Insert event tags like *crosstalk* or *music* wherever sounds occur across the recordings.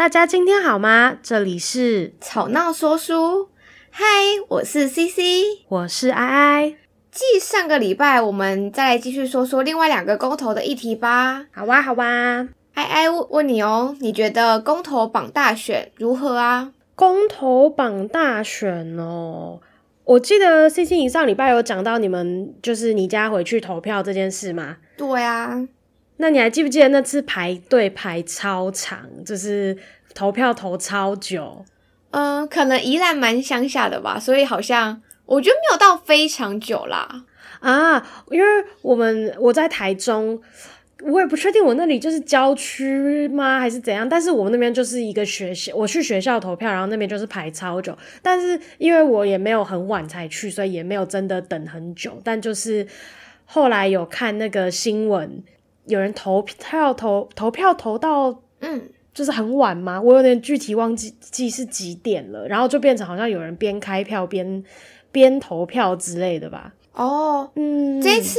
大家今天好吗？这里是吵闹说书。嗨，我是 CC，我是爱爱。继上个礼拜，我们再来继续说说另外两个公投的议题吧。好哇，好哇。爱爱问问你哦，你觉得公投榜大选如何啊？公投榜大选哦，我记得 CC 你上礼拜有讲到你们就是你家回去投票这件事吗？对啊。那你还记不记得那次排队排超长，就是投票投超久？嗯，可能宜兰蛮乡下的吧，所以好像我觉得没有到非常久啦。啊，因为我们我在台中，我也不确定我那里就是郊区吗，还是怎样？但是我们那边就是一个学校，我去学校投票，然后那边就是排超久。但是因为我也没有很晚才去，所以也没有真的等很久。但就是后来有看那个新闻。有人投票投投票投到嗯，就是很晚吗？我有点具体忘记记是几点了，然后就变成好像有人边开票边边投票之类的吧。哦，嗯，这次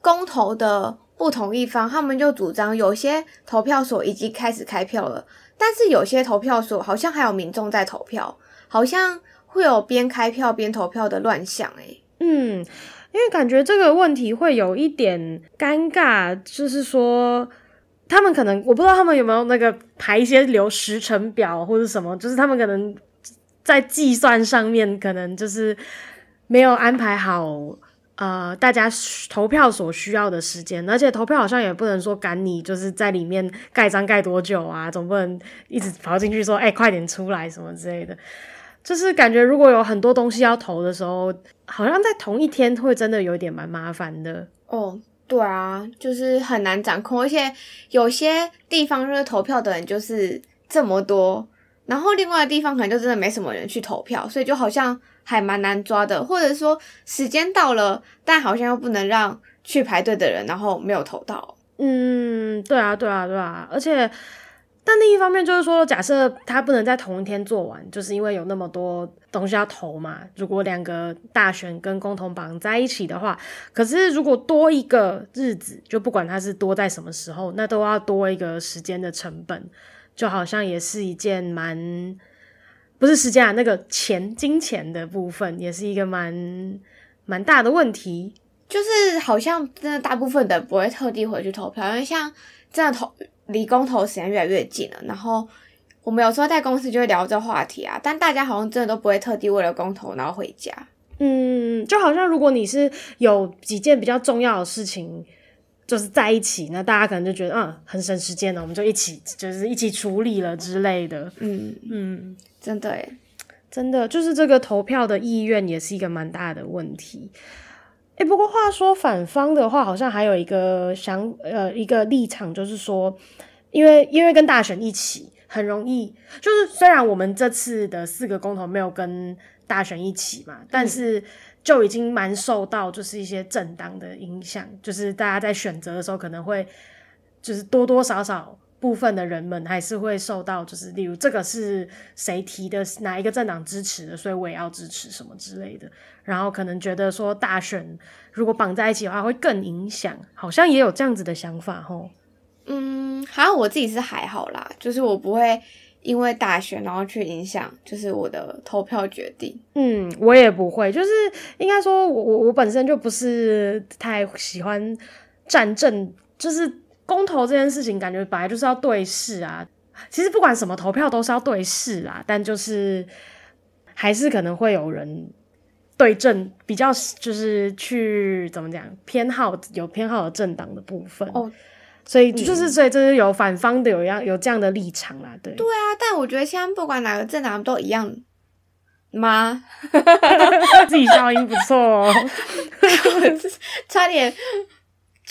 公投的不同一方，他们就主张有些投票所已经开始开票了，但是有些投票所好像还有民众在投票，好像会有边开票边投票的乱象诶。嗯。因为感觉这个问题会有一点尴尬，就是说他们可能我不知道他们有没有那个排一些流时程表或者什么，就是他们可能在计算上面可能就是没有安排好呃大家投票所需要的时间，而且投票好像也不能说赶你就是在里面盖章盖多久啊，总不能一直跑进去说哎、快点出来什么之类的。就是感觉，如果有很多东西要投的时候，好像在同一天会真的有点蛮麻烦的。哦，对啊，就是很难掌控，而且有些地方就是投票的人就是这么多，然后另外的地方可能就真的没什么人去投票，所以就好像还蛮难抓的。或者说时间到了，但好像又不能让去排队的人然后没有投到。嗯，对啊，对啊，对啊，而且。但另一方面就是说，假设他不能在同一天做完，就是因为有那么多东西要投嘛。如果两个大选跟共同绑在一起的话，可是如果多一个日子，就不管它是多在什么时候，那都要多一个时间的成本，就好像也是一件蛮不是时间啊，那个钱金钱的部分也是一个蛮蛮大的问题。就是好像真的大部分的不会特地回去投票，因为像这样投。离公投时间越来越近了，然后我们有时候在公司就会聊这话题啊，但大家好像真的都不会特地为了公投然后回家。嗯，就好像如果你是有几件比较重要的事情，就是在一起，那大家可能就觉得嗯很省时间了，我们就一起就是一起处理了之类的。嗯嗯，真的，真的就是这个投票的意愿也是一个蛮大的问题。欸，不过话说反方的话，好像还有一个想呃一个立场，就是说，因为因为跟大选一起，很容易就是虽然我们这次的四个公投没有跟大选一起嘛，但是就已经蛮受到就是一些政党的影响，就是大家在选择的时候可能会就是多多少少。部分的人们还是会受到，就是例如这个是谁提的，哪一个政党支持的，所以我也要支持什么之类的。然后可能觉得说大选如果绑在一起的话会更影响，好像也有这样子的想法吼。嗯，好像我自己是还好啦，就是我不会因为大选然后去影响，就是我的投票决定。嗯，我也不会，就是应该说我我我本身就不是太喜欢战争，就是。公投这件事情，感觉本来就是要对视啊。其实不管什么投票都是要对视啊，但就是还是可能会有人对政比较，就是去怎么讲偏好有偏好的政党的部分哦。所以就是所以就是有反方的有样有这样的立场啦。对对啊，但我觉得现在不管哪个政党都一样吗？*laughs* 自己消音不错哦，*laughs* 差点。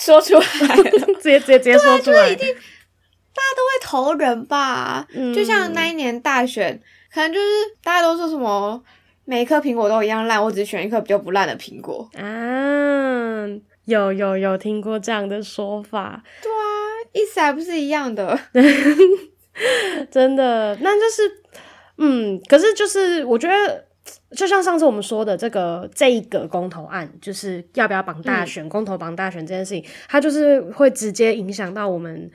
说出来了，*laughs* 直接直接直接说出来，就一定大家都会投人吧？嗯，就像那一年大选，可能就是大家都说什么每一颗苹果都一样烂，我只选一颗比较不烂的苹果啊。有有有听过这样的说法？对啊，意思还不是一样的，*laughs* 真的。那就是嗯，可是就是我觉得。就像上次我们说的，这个这一个公投案，就是要不要绑大选、嗯、公投绑大选这件事情，它就是会直接影响到我们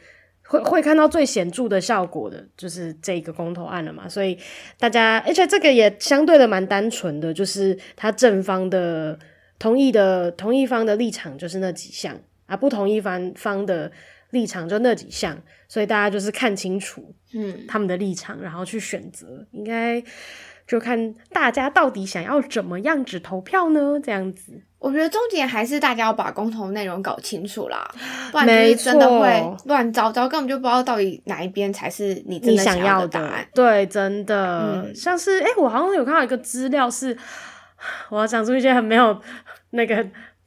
会会看到最显著的效果的，就是这个公投案了嘛。所以大家，而且这个也相对的蛮单纯的，就是他正方的同意的同意方的立场就是那几项啊，不同意方方的立场就那几项，所以大家就是看清楚，嗯，他们的立场，然后去选择，应该。就看大家到底想要怎么样子投票呢？这样子，我觉得重点还是大家要把公投内容搞清楚啦，不然就是真的会乱糟糟，根本就不知道到底哪一边才是你真的想要的答案。对，真的，嗯、像是哎、欸，我好像有看到一个资料是，*sighs* 我要讲出一些很没有那个。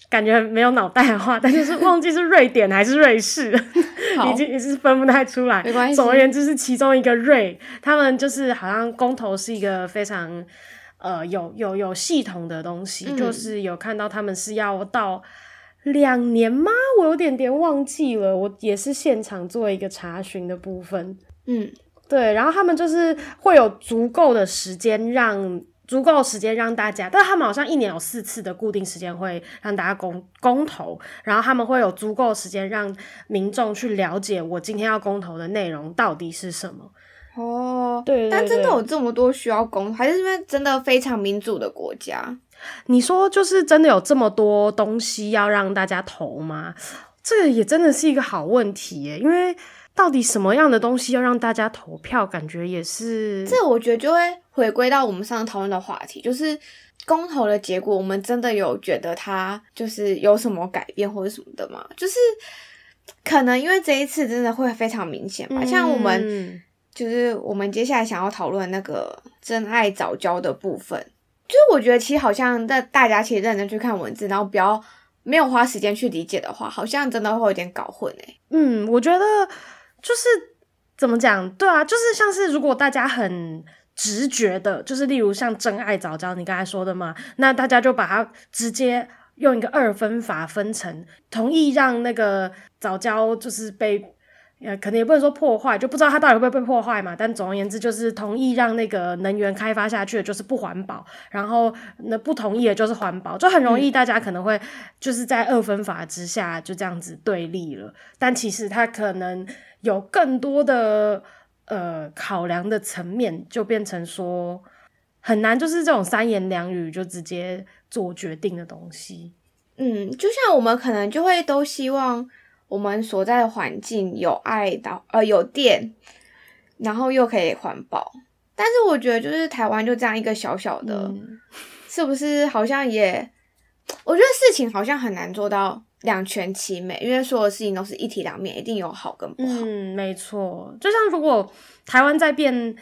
感觉没有脑袋的话，但就是忘记是瑞典还是瑞士，*laughs* 已经也是分不太出来。没关系。总而言之，是其中一个瑞，他们就是好像公投是一个非常呃有有有系统的东西，嗯，就是有看到他们是要到两年吗？我有点点忘记了，我也是现场做一个查询的部分。嗯，对，然后他们就是会有足够的时间让。足够时间让大家，但他们好像一年有四次的固定时间会让大家公公投，然后他们会有足够时间让民众去了解我今天要公投的内容到底是什么。哦，对，对，对，但真的有这么多需要公，还是因为真的非常民主的国家？你说就是真的有这么多东西要让大家投吗？这个也真的是一个好问题耶，因为。到底什么样的东西要让大家投票？感觉也是，这我觉得就会回归到我们上次讨论的话题，就是公投的结果，我们真的有觉得它就是有什么改变或者什么的吗？就是可能因为这一次真的会非常明显吧，嗯、像我们就是我们接下来想要讨论那个真爱早教的部分，就是我觉得其实好像在大家其实认真去看文字，然后不要没有花时间去理解的话，好像真的会有点搞混哎、欸。嗯，我觉得。就是怎么讲？对啊，就是像是如果大家很直觉的，就是例如像真爱早教，你刚才说的嘛，那大家就把它直接用一个二分法分成，同意让那个早教就是被。呃，可能也不能说破坏，就不知道它到底会不会被破坏嘛。但总而言之，就是同意让那个能源开发下去的就是不环保，然后那不同意的就是环保，就很容易大家可能会就是在二分法之下就这样子对立了。但其实它可能有更多的呃考量的层面，就变成说很难，就是这种三言两语就直接做决定的东西。嗯，就像我们可能就会都希望。我们所在的环境有爱的，呃，有电，然后又可以环保。但是我觉得，就是台湾就这样一个小小的，嗯、是不是好像也？我觉得事情好像很难做到两全其美，因为所有的事情都是一体两面，一定有好跟不好。嗯，没错。就像如果台湾在变，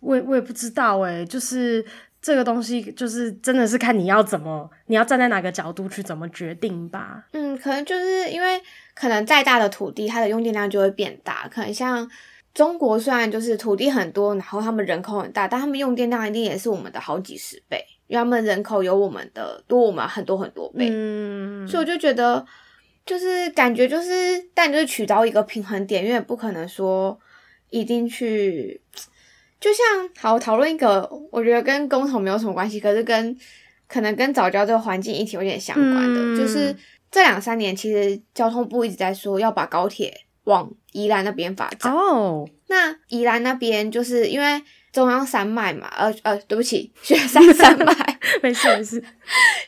我也我也不知道诶，就是。这个东西就是真的是看你要怎么，你要站在哪个角度去怎么决定吧。嗯，可能就是因为可能再大的土地，它的用电量就会变大。可能像中国，虽然就是土地很多，然后他们人口很大，但他们用电量一定也是我们的好几十倍，因为他们人口有我们的多，我们很多很多倍。嗯，所以我就觉得，就是感觉就是，但就是取到一个平衡点，因为不可能说一定去。就像好讨论一个，我觉得跟公投没有什么关系，可是跟可能跟早教这个环境议题有点相关的，嗯、就是这两三年其实交通部一直在说要把高铁往宜兰那边发展。哦，那宜兰那边就是因为中央山脉嘛，呃呃，对不起，雪山 *laughs* 山脉，没 *laughs* 事没事，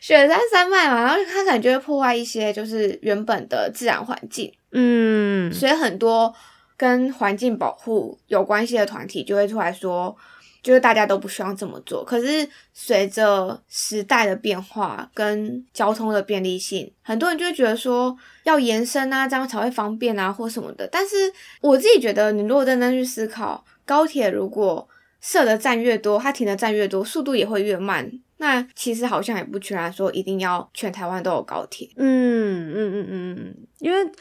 雪山 *laughs* 山脉嘛，然后它可能就会破坏一些就是原本的自然环境，嗯，所以很多。跟环境保护有关系的团体就会出来说，就是大家都不希望这么做。可是随着时代的变化跟交通的便利性，很多人就会觉得说要延伸啊，这样才会方便啊，或什么的。但是我自己觉得，你如果认真去思考，高铁如果设的站越多，它停的站越多，速度也会越慢。那其实好像也不全然说一定要全台湾都有高铁。嗯嗯嗯嗯，因为。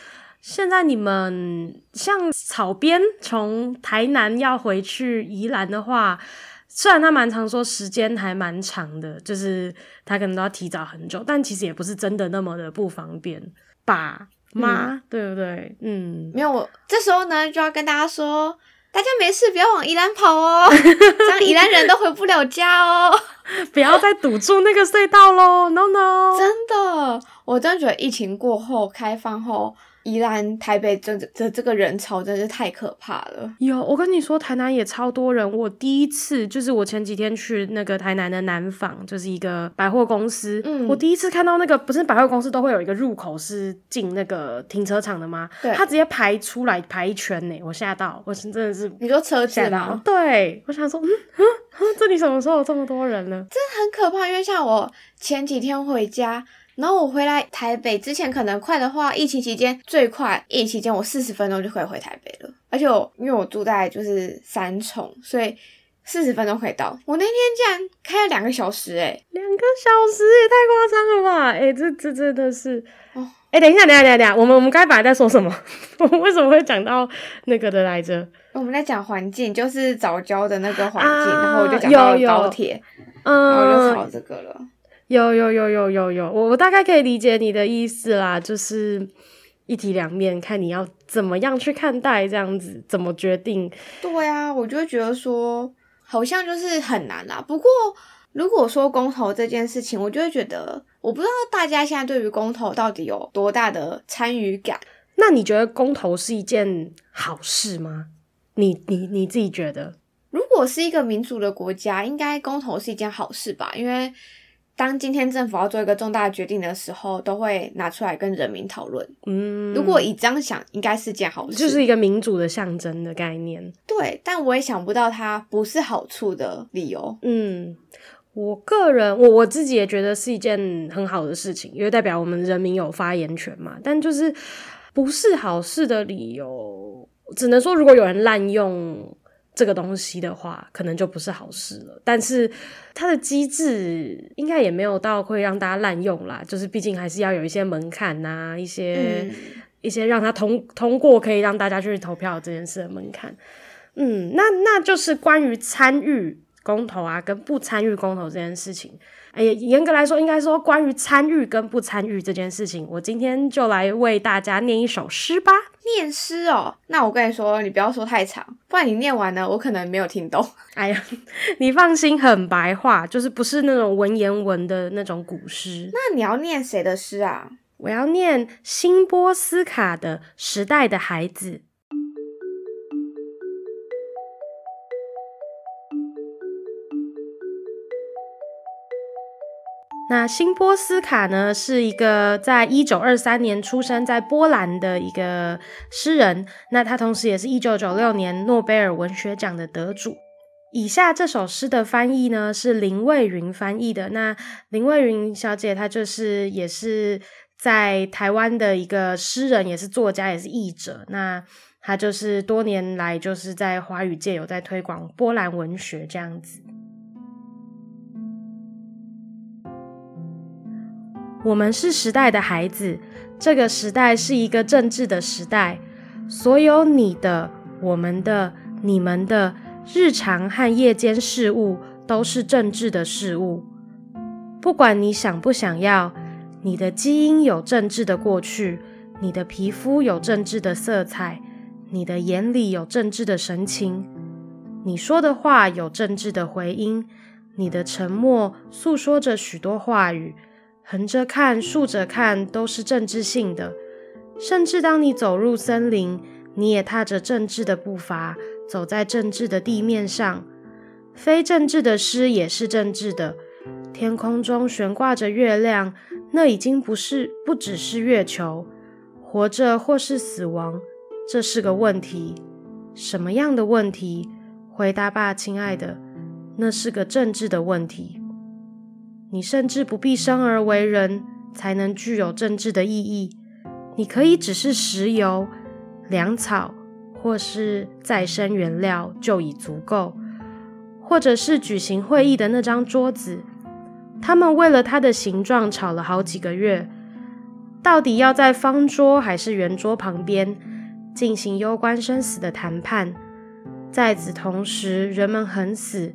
现在你们像草编从台南要回去宜兰的话，虽然他蛮常说时间还蛮长的，就是他可能都要提早很久，但其实也不是真的那么的不方便吧？妈、嗯，对不对？嗯，没有，我这时候呢就要跟大家说，大家没事不要往宜兰跑哦，*laughs* 这样宜兰人都回不了家哦，*laughs* 不要再堵住那个隧道喽！No No，真的，我真的觉得疫情过后开放后。宜兰、台北这这这个人潮真是太可怕了。有，我跟你说，台南也超多人。我第一次就是我前几天去那个台南的南纺，就是一个百货公司。嗯，我第一次看到那个不是百货公司都会有一个入口是进那个停车场的吗？对，他直接排出来排一圈呢，我吓到，我是真的是。你说车子吗？对，我想说，嗯嗯嗯，这里什么时候有这么多人呢？真的很可怕，因为像我前几天回家。然后我回来台北之前可能快的话，疫情期间最快，疫情期间我四十分钟就可以回台北了。而且我因为我住在就是三重，所以四十分钟可以到。我那天竟然开了两个小时，欸，诶，两个小时也太夸张了吧？诶、欸，这这真的是哦。诶、欸，等一下，等一下，等一下，我们我们刚才本来在说什么？我 *laughs* 们为什么会讲到那个的来着？我们在讲环境，就是早教的那个环境，啊，然后我就讲到了高铁，嗯，然后就吵这个了。有有有有有有，我我大概可以理解你的意思啦，就是一体两面，看你要怎么样去看待这样子，怎么决定。对啊，我就会觉得说，好像就是很难啦。不过如果说公投这件事情，我就会觉得，我不知道大家现在对于公投到底有多大的参与感。那你觉得公投是一件好事吗？你你你自己觉得？如果是一个民主的国家，应该公投是一件好事吧？因为当今天政府要做一个重大决定的时候，都会拿出来跟人民讨论。嗯，如果以这样想，应该是件好事，就是一个民主的象征的概念。对，但我也想不到它不是好处的理由。嗯，我个人，我我自己也觉得是一件很好的事情，因为代表我们人民有发言权嘛。但就是不是好事的理由，只能说如果有人滥用。这个东西的话，可能就不是好事了。但是它的机制应该也没有到会让大家滥用啦。就是毕竟还是要有一些门槛呐、啊，一些、嗯、一些让它通通过，可以让大家去投票这件事的门槛。嗯，那那就是关于参与公投啊，跟不参与公投这件事情。哎呀，严格来说，应该说关于参与跟不参与这件事情，我今天就来为大家念一首诗吧。念诗哦，那我跟你说，你不要说太长，不然你念完了，我可能没有听懂。*laughs* 哎呀，*laughs* 你放心，很白话，就是不是那种文言文的那种古诗。那你要念谁的诗啊？我要念辛波斯卡的《时代的孩子》。那辛波斯卡呢，是一个在一九二三年出生在波兰的一个诗人。那他同时也是一九九六年诺贝尔文学奖的得主。以下这首诗的翻译呢，是林蔚云翻译的。那林蔚云小姐，她就是也是在台湾的一个诗人，也是作家，也是译者。那她就是多年来就是在华语界有在推广波兰文学这样子。我们是时代的孩子，这个时代是一个政治的时代。所有你的、我们的、你们的日常和夜间事物都是政治的事物。不管你想不想要，你的基因有政治的过去，你的皮肤有政治的色彩，你的眼里有政治的神情，你说的话有政治的回音，你的沉默诉说着许多话语。横着看，竖着看，都是政治性的。甚至当你走入森林，你也踏着政治的步伐，走在政治的地面上。非政治的诗也是政治的。天空中悬挂着月亮，那已经不是，不只是月球。活着或是死亡，这是个问题。什么样的问题？回答吧，亲爱的，那是个政治的问题。你甚至不必生而为人，才能具有政治的意义。你可以只是石油、粮草，或是再生原料就已足够，或者是举行会议的那张桌子。他们为了它的形状吵了好几个月，到底要在方桌还是圆桌旁边进行攸关生死的谈判。在此同时，人们横死，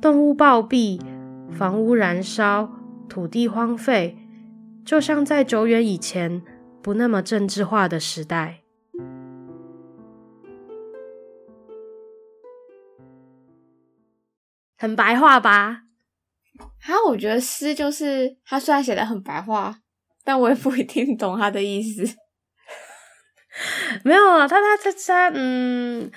动物暴毙。房屋燃烧，土地荒废，就像在久远以前不那么政治化的时代。很白话吧？哈，我觉得诗就是他虽然写的很白话，但我也不一定懂他的意思。*laughs* 没有啊，他他他他，嗯，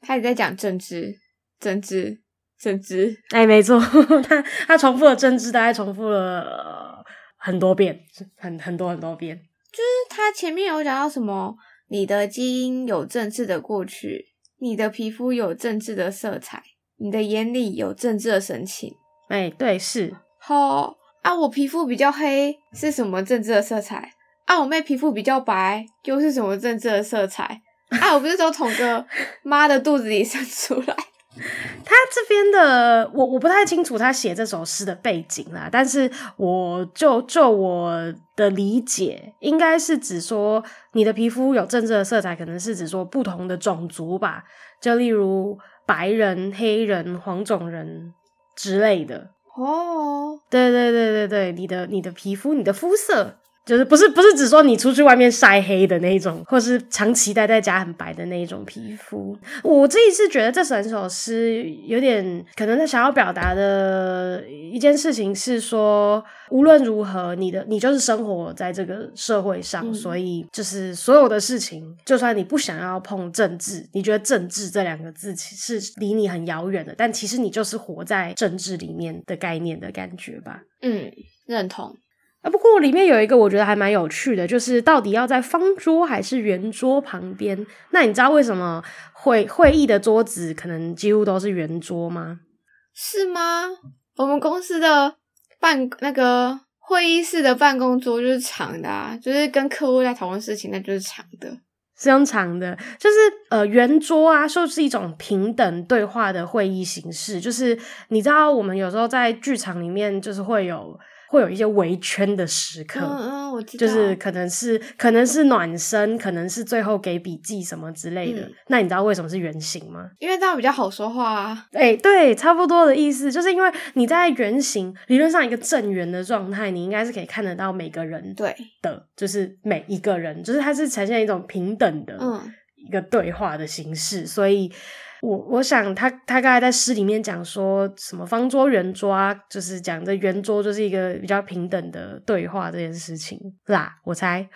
他也在讲政治，政治，政治。哎，没错，他他重复了政治，大概重复了、呃、很多遍，很很多很多遍。就是他前面有讲到什么，你的基因有政治的过去，你的皮肤有政治的色彩，你的眼里有政治的神情。哎，对，是。好啊，我皮肤比较黑，是什么政治的色彩？啊，我妹皮肤比较白，又是什么政治的色彩？啊，我不是都从个妈的肚子里生出来。*laughs* 他这边的我我不太清楚他写这首诗的背景啦，但是我就就我的理解，应该是指说你的皮肤有政治的色彩，可能是指说不同的种族吧，就例如白人、黑人、黄种人之类的。哦，对对对对对，你的你的皮肤，你的肤色。就是不是不是只说你出去外面晒黑的那一种，或是长期待在家很白的那一种皮肤。我自己是觉得这整首诗有点可能他想要表达的一件事情是说，无论如何，你的你就是生活在这个社会上，嗯、所以就是所有的事情，就算你不想要碰政治，你觉得政治这两个字其实是离你很遥远的，但其实你就是活在政治里面的概念的感觉吧。嗯，认同。啊，不过里面有一个我觉得还蛮有趣的，就是到底要在方桌还是圆桌旁边？那你知道为什么会会议的桌子可能几乎都是圆桌吗？是吗？我们公司的办那个会议室的办公桌就是长的啊，就是跟客户在讨论事情，那就是长的，是用长的，就是呃圆桌啊，就是一种平等对话的会议形式。就是你知道，我们有时候在剧场里面就是会有。会有一些围圈的时刻，嗯嗯，我知道，就是可能是可能是暖身，可能是最后给笔记什么之类的。嗯、那你知道为什么是圆形吗？因为这样比较好说话啊。哎、欸，对，差不多的意思，就是因为你在圆形理论上一个正圆的状态，你应该是可以看得到每个人对的，就是每一个人，就是它是呈现一种平等的一个对话的形式，嗯、所以。我我想他他刚才在诗里面讲说什么方桌圆桌啊，就是讲这圆桌就是一个比较平等的对话这件事情啦，我猜。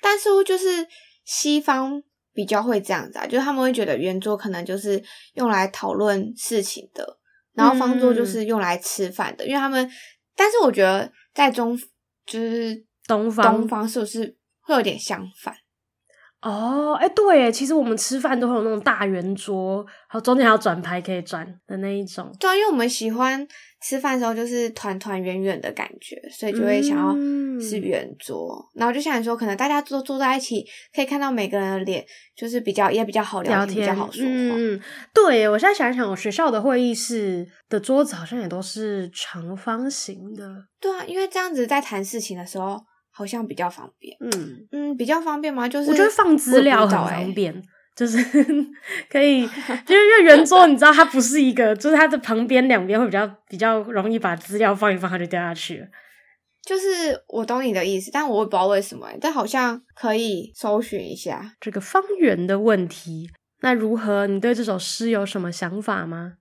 但是就是西方比较会这样子啊，就是他们会觉得圆桌可能就是用来讨论事情的，然后方桌就是用来吃饭的，嗯、因为他们。但是我觉得在中就是东方东方是不是会有点相反？哦，哎，对，其实我们吃饭都会有那种大圆桌，还有中间还有转盘可以转的那一种。对啊，因为我们喜欢吃饭的时候就是团团圆圆的感觉，所以就会想要是圆桌。嗯、然后就想说，可能大家坐坐在一起，可以看到每个人的脸，就是比较也比较好聊天，聊天比较好说话。嗯，对，我现在想一想，我学校的会议室的桌子好像也都是长方形的。对啊，因为这样子在谈事情的时候。好像比较方便，嗯嗯，比较方便吗？就是我觉得放资料很方便，就是 *laughs* 可以，因为圆桌你知道它不是一个，就是它的旁边两边会比较比较容易把资料放一放，它就掉下去了。就是我懂你的意思，但我也不知道为什么，但好像可以搜寻一下这个方圆的问题。那如何？你对这首诗有什么想法吗？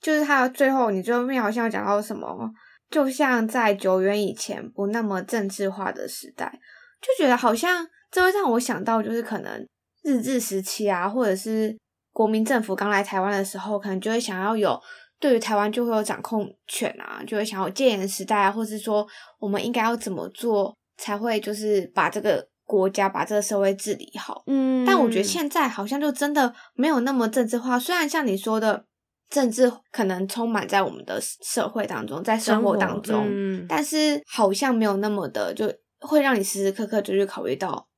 就是它最后，你最后面好像有讲到什么？就像在久远以前不那么政治化的时代，就觉得好像这会让我想到，就是可能日治时期啊，或者是国民政府刚来台湾的时候，可能就会想要有对于台湾就会有掌控权啊，就会想要戒严时代啊，或是说我们应该要怎么做才会就是把这个国家把这个社会治理好。嗯，但我觉得现在好像就真的没有那么政治化，虽然像你说的。政治可能充满在我们的社会当中，在生活当中，嗯、但是好像没有那么的，就会让你时时刻刻就去考虑到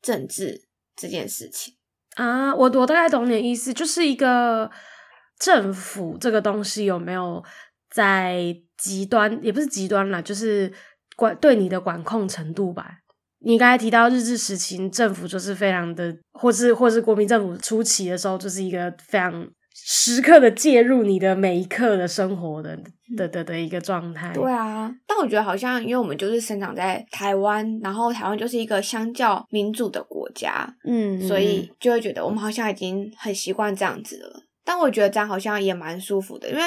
政治这件事情啊。我我大概懂你的意思，就是一个政府这个东西有没有在极端，也不是极端啦，就是管对你的管控程度吧。你刚才提到日治时期政府就是非常的，或是或是国民政府初期的时候，就是一个非常。时刻的介入你的每一刻的生活的的的的一个状态。对啊，但我觉得好像因为我们就是生长在台湾，然后台湾就是一个相较民主的国家，嗯，所以就会觉得我们好像已经很习惯这样子了。但我觉得这样好像也蛮舒服的，因为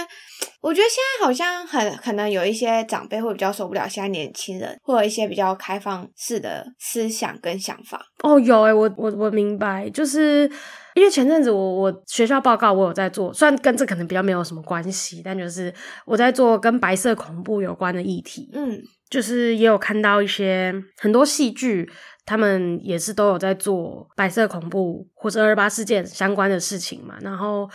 我觉得现在好像很可能有一些长辈会比较受不了现在年轻人，会有一些比较开放式的思想跟想法。哦，有诶、欸、我我我明白，就是因为前阵子我我学校报告我有在做，虽然跟这可能比较没有什么关系，但就是我在做跟白色恐怖有关的议题。嗯，就是也有看到一些很多戏剧，他们也是都有在做白色恐怖或者二二八事件相关的事情嘛。然后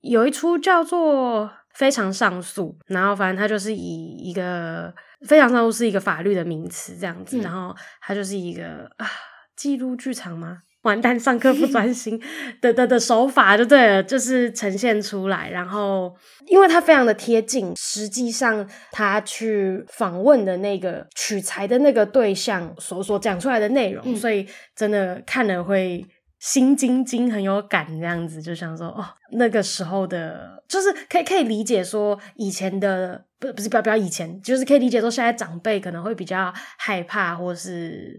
有一出叫做。非常上诉，然后反正它就是以一个非常上诉是一个法律的名词这样子，嗯、然后它就是一个啊记录剧场吗？完蛋，上课不专 *laughs* 心的的的手法就对了，就是呈现出来，然后因为它非常的贴近，实际上他去访问的那个取材的那个对象所所讲出来的内容，嗯、所以真的看了会。心惊惊，很有感，这样子就想说，哦，那个时候的，就是可以可以理解说，以前的不不是不要不要以前，就是可以理解说，现在长辈可能会比较害怕，或是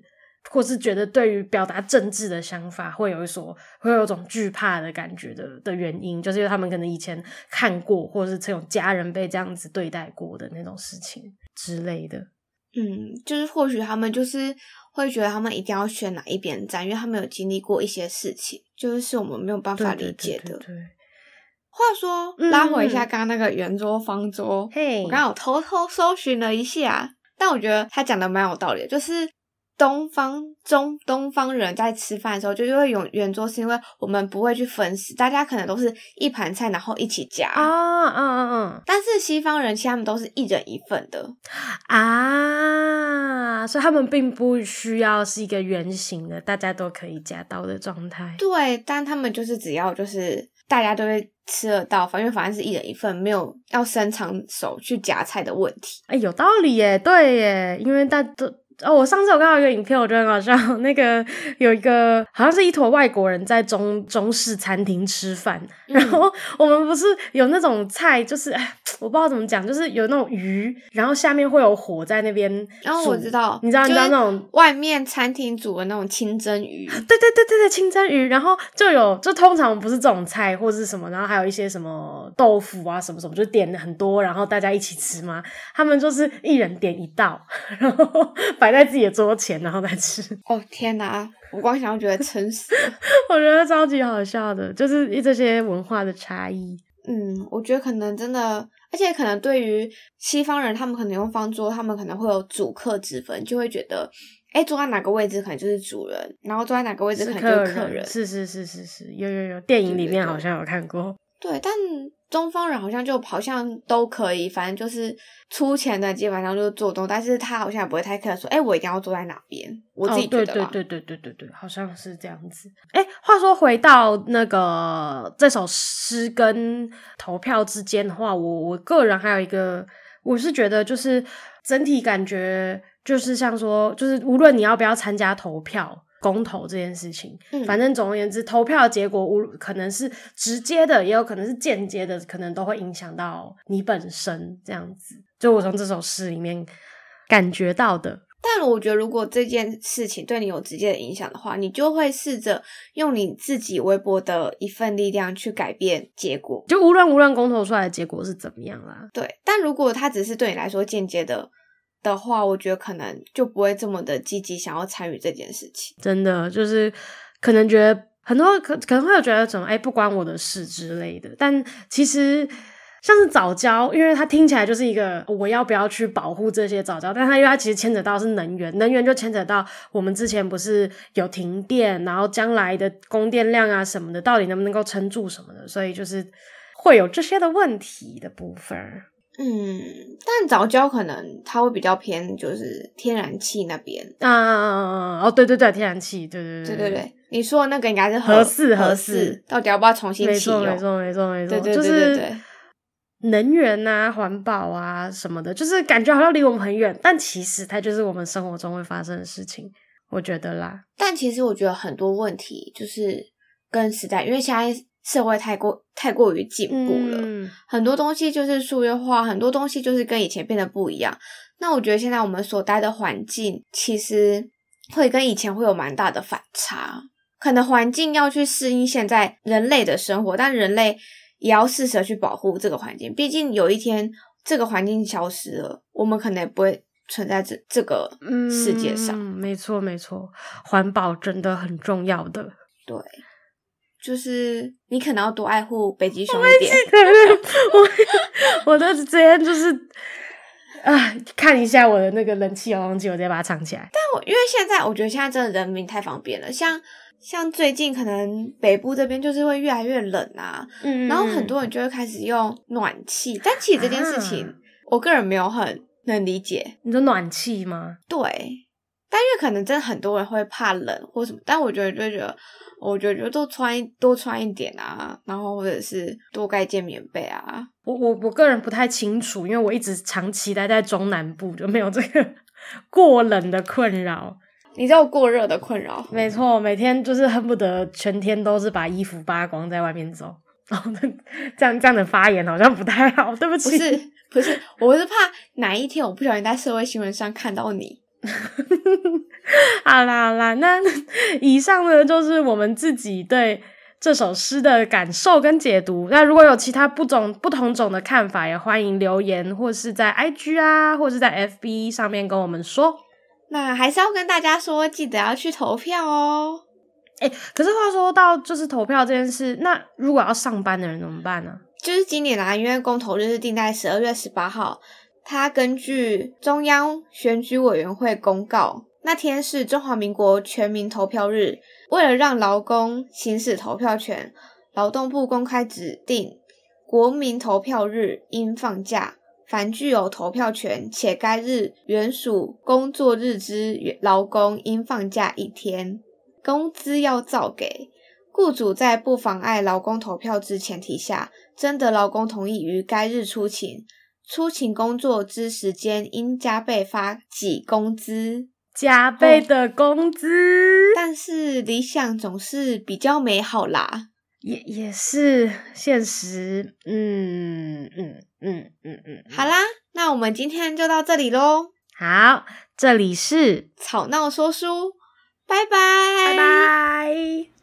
或是觉得对于表达政治的想法会有一所会有一种惧怕的感觉的的原因，就是因为他们可能以前看过，或者是这种家人被这样子对待过的那种事情之类的。嗯，就是或许他们就是。会觉得他们一定要选哪一边站，因为他们有经历过一些事情，就是是我们没有办法理解的。对对对对。话说，拉回一下刚刚那个圆桌方桌，嘿、嗯，我刚刚有偷偷搜寻了一下，但我觉得他讲的蛮有道理的，就是。东方中东方人在吃饭的时候，就就会用圆桌，是因为我们不会去分食，大家可能都是一盘菜，然后一起夹啊，嗯嗯嗯。但是西方人其实他们都是一人一份的啊，所以他们并不需要是一个圆形的，大家都可以夹到的状态。对，但他们就是只要就是大家都会吃得到，反正反正是一人一份，没有要伸长手去夹菜的问题。哎，有道理耶，对耶，因为大家都。哦，我上次有看到一个影片，我觉得很好笑。*laughs* 那个有一个好像是一坨外国人在中中式餐厅吃饭，嗯、然后我们不是有那种菜，就是我不知道怎么讲，就是有那种鱼，然后下面会有火在那边。然后我知道，你知道你知道那种外面餐厅煮的那种清蒸鱼。*laughs* 对对对对对，清蒸鱼。然后就有，就通常不是这种菜或是什么，然后还有一些什么豆腐啊什么什么，就点的很多，然后大家一起吃嘛。他们就是一人点一道，*laughs* 然后摆。在自己的桌前，然后再吃。*laughs* 哦天哪！我光想就觉得撑死。*laughs* 我觉得超级好笑的，就是这些文化的差异。嗯，我觉得可能真的，而且可能对于西方人，他们可能用方桌，他们可能会有主客之分，就会觉得，哎，坐在哪个位置可能就是主人，然后坐在哪个位置可能就是客人。是是是是是，有有有，电影里面好像有看过。对，但。东方人好像就好像都可以，反正就是出钱的基本上就是做东，但是他好像也不会太 care 说，哎、欸，我一定要坐在哪边。我自己觉得、哦、对对对对对对对，好像是这样子。哎、欸，话说回到那个这首诗跟投票之间的话，我我个人还有一个，我是觉得就是整体感觉就是像说，就是无论你要不要参加投票。公投这件事情，嗯，反正总而言之，投票的结果无可能是直接的，也有可能是间接的，可能都会影响到你本身这样子。就我从这首诗里面感觉到的。但我觉得，如果这件事情对你有直接的影响的话，你就会试着用你自己微薄的一份力量去改变结果。就无论无论公投出来的结果是怎么样啦，对。但如果它只是对你来说间接的。的话，我觉得可能就不会这么的积极想要参与这件事情。真的就是可能觉得很多可可能会有觉得什么哎，不关我的事之类的。但其实像是早教，因为它听起来就是一个我要不要去保护这些早教，但它因为它其实牵扯到是能源，能源就牵扯到我们之前不是有停电，然后将来的供电量啊什么的，到底能不能够撑住什么的，所以就是会有这些的问题的部分。嗯，但早教可能它会比较偏，就是天然气那边啊，哦，对对对，天然气，对对对对对对，你说的那个应该是合适合适，到底要不要重新启用？没错没错没错没错，对对对对对，能源啊、环保啊什么的，就是感觉好像离我们很远，但其实它就是我们生活中会发生的事情，我觉得啦。但其实我觉得很多问题就是跟时代，因为现在。社会太过太过于进步了，嗯，很多东西就是数位化，很多东西就是跟以前变得不一样。那我觉得现在我们所待的环境，其实会跟以前会有蛮大的反差。可能环境要去适应现在人类的生活，但人类也要适时的去保护这个环境。毕竟有一天这个环境消失了，我们可能也不会存在这这个世界上。嗯，没错没错，环保真的很重要的。对，就是你可能要多爱护北极熊一点。我 *laughs* 我的这边就是。啊，看一下我的那个冷气遥控器，我直接把它藏起来。但我因为现在我觉得现在真的人民太方便了，像像最近可能北部这边就是会越来越冷啊，嗯，然后很多人就会开始用暖气。但其实这件事情，啊、我个人没有很能理解。你说暖气吗？对，但因为可能真的很多人会怕冷或什么，但我觉得就觉得。我觉得就多穿多穿一点啊，然后或者是多盖件棉被啊。我我我个人不太清楚，因为我一直长期待在中南部，就没有这个 *laughs* 过冷的困扰。你知道过热的困扰？没错，每天就是恨不得全天都是把衣服扒光在外面走。*laughs* 然后这样这样的发言好像不太好，对不起。不是不是，我是怕哪一天我不小心在社会新闻上看到你。*laughs* 好啦好啦，那 *laughs* 以上呢就是我们自己对这首诗的感受跟解读。那如果有其他不种不同种的看法，也欢迎留言，或是在 IG 啊，或是在 FB 上面跟我们说。那还是要跟大家说，记得要去投票哦。哎、欸，可是话说到就是投票这件事，那如果要上班的人怎么办呢？就是今年啦，因为公投日是定在十二月十八号。他根据中央选举委员会公告，那天是中华民国全民投票日。为了让劳工行使投票权，劳动部公开指定国民投票日应放假。凡具有投票权且该日原属工作日之劳工，应放假一天，工资要照给。雇主在不妨碍劳工投票之前提下，征得劳工同意于该日出勤。出勤工作之时间应加倍发给工资，加倍的工资。但是理想总是比较美好啦，也也是现实。嗯嗯嗯嗯嗯，嗯，好啦，那我们今天就到这里喽。好，这里是吵闹说书，拜拜，拜拜。